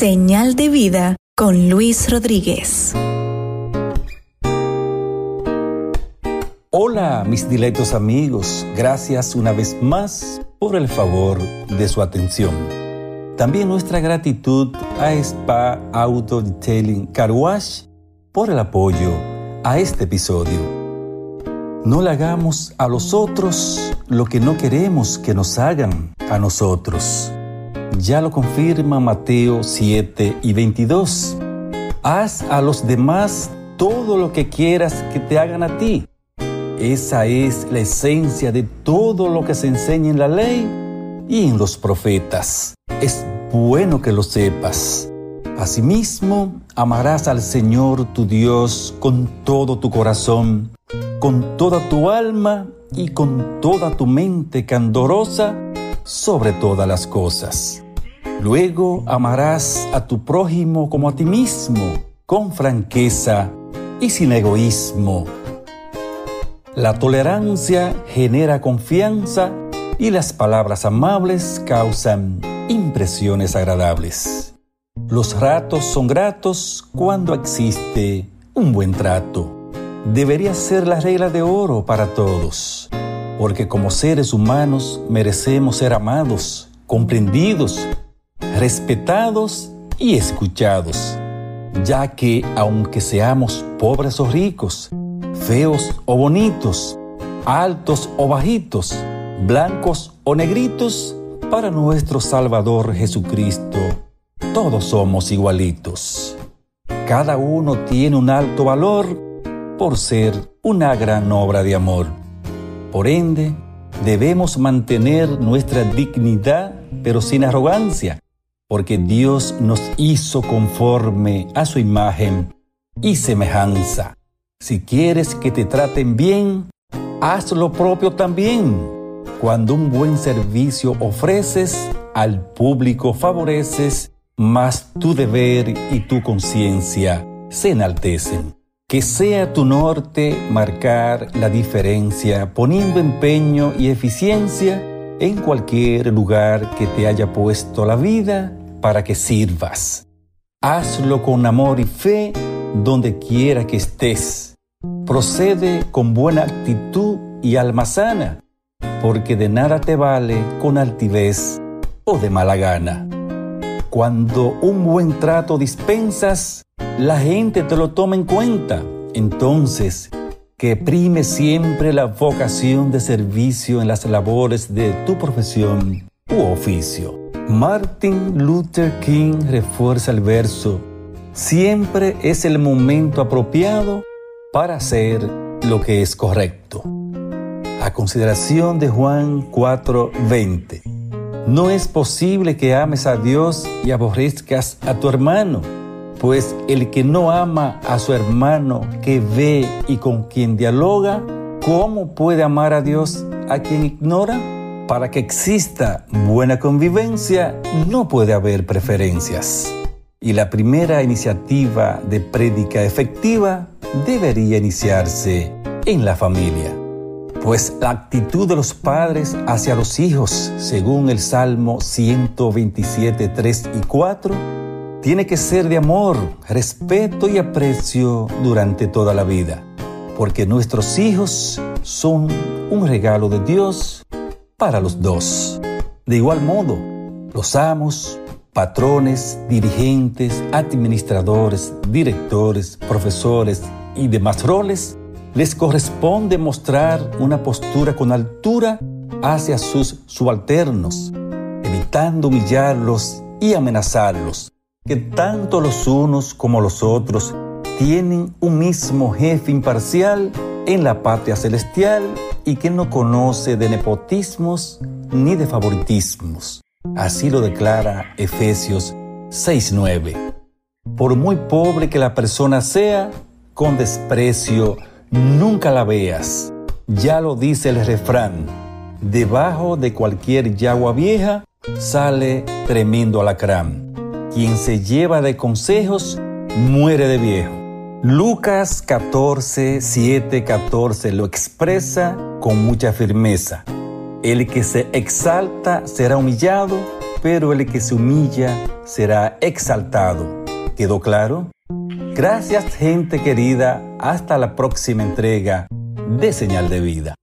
Señal de vida con Luis Rodríguez. Hola mis diletos amigos, gracias una vez más por el favor de su atención. También nuestra gratitud a Spa Auto Detailing Car Wash por el apoyo a este episodio. No le hagamos a los otros lo que no queremos que nos hagan a nosotros. Ya lo confirma Mateo 7 y 22. Haz a los demás todo lo que quieras que te hagan a ti. Esa es la esencia de todo lo que se enseña en la ley y en los profetas. Es bueno que lo sepas. Asimismo, amarás al Señor tu Dios con todo tu corazón con toda tu alma y con toda tu mente candorosa sobre todas las cosas. Luego amarás a tu prójimo como a ti mismo, con franqueza y sin egoísmo. La tolerancia genera confianza y las palabras amables causan impresiones agradables. Los ratos son gratos cuando existe un buen trato debería ser la regla de oro para todos, porque como seres humanos merecemos ser amados, comprendidos, respetados y escuchados, ya que aunque seamos pobres o ricos, feos o bonitos, altos o bajitos, blancos o negritos, para nuestro Salvador Jesucristo, todos somos igualitos. Cada uno tiene un alto valor por ser una gran obra de amor. Por ende, debemos mantener nuestra dignidad, pero sin arrogancia, porque Dios nos hizo conforme a su imagen y semejanza. Si quieres que te traten bien, haz lo propio también. Cuando un buen servicio ofreces, al público favoreces, mas tu deber y tu conciencia se enaltecen. Que sea tu norte marcar la diferencia, poniendo empeño y eficiencia en cualquier lugar que te haya puesto la vida para que sirvas. Hazlo con amor y fe donde quiera que estés. Procede con buena actitud y alma sana, porque de nada te vale con altivez o de mala gana. Cuando un buen trato dispensas, la gente te lo toma en cuenta. Entonces, que prime siempre la vocación de servicio en las labores de tu profesión u oficio. Martin Luther King refuerza el verso, siempre es el momento apropiado para hacer lo que es correcto. A consideración de Juan 4:20. No es posible que ames a Dios y aborrezcas a tu hermano pues el que no ama a su hermano que ve y con quien dialoga, ¿cómo puede amar a Dios a quien ignora? Para que exista buena convivencia no puede haber preferencias. Y la primera iniciativa de prédica efectiva debería iniciarse en la familia. Pues la actitud de los padres hacia los hijos, según el Salmo 127, 3 y 4, tiene que ser de amor, respeto y aprecio durante toda la vida, porque nuestros hijos son un regalo de Dios para los dos. De igual modo, los amos, patrones, dirigentes, administradores, directores, profesores y demás roles, les corresponde mostrar una postura con altura hacia sus subalternos, evitando humillarlos y amenazarlos que tanto los unos como los otros tienen un mismo jefe imparcial en la patria celestial y que no conoce de nepotismos ni de favoritismos. Así lo declara Efesios 6:9. Por muy pobre que la persona sea, con desprecio nunca la veas. Ya lo dice el refrán, debajo de cualquier yagua vieja sale tremendo alacrán. Quien se lleva de consejos muere de viejo. Lucas 14, 7, 14 lo expresa con mucha firmeza. El que se exalta será humillado pero el que se humilla será exaltado. ¿Quedó claro? Gracias gente querida, hasta la próxima entrega de Señal de Vida.